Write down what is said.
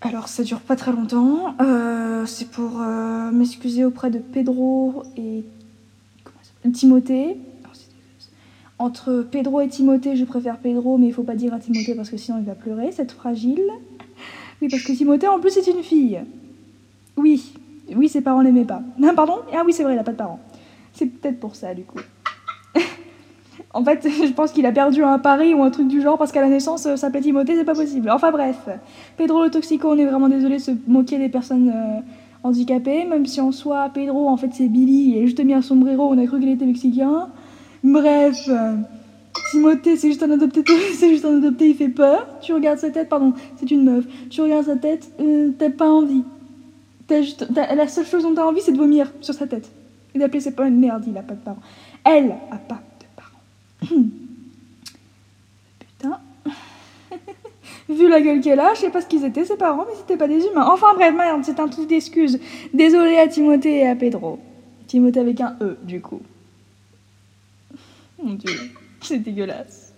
Alors ça dure pas très longtemps. Euh, c'est pour euh, m'excuser auprès de Pedro et Timothée. Entre Pedro et Timothée, je préfère Pedro, mais il faut pas dire à Timothée parce que sinon il va pleurer, cette fragile. Oui, parce que Timothée en plus c'est une fille. Oui, oui, ses parents l'aimaient pas. Non, pardon? Ah oui, c'est vrai, il a pas de parents. C'est peut-être pour ça du coup. En fait, je pense qu'il a perdu un pari ou un truc du genre parce qu'à la naissance, euh, s'appelait Timothée, c'est pas possible. Enfin bref, Pedro le toxico, on est vraiment désolé de se moquer des personnes euh, handicapées, même si en soi, Pedro, en fait, c'est Billy, il a juste mis un sombrero, on a cru qu'il était mexicain. Bref, euh, Timothée, c'est juste un adopté, c'est juste un adopté, il fait peur. Tu regardes sa tête, pardon, c'est une meuf. Tu regardes sa tête, t'as pas envie. La seule chose dont t'as envie, c'est de vomir sur sa tête. Et d'appeler ses parents une merde, il a pas de parents. Elle a pas. Putain. Vu la gueule qu'elle a, je sais pas ce qu'ils étaient ses parents, mais c'était pas des humains. Enfin bref, merde, c'est un truc d'excuse. Désolé à Timothée et à Pedro. Timothée avec un E, du coup. Mon dieu, c'est dégueulasse.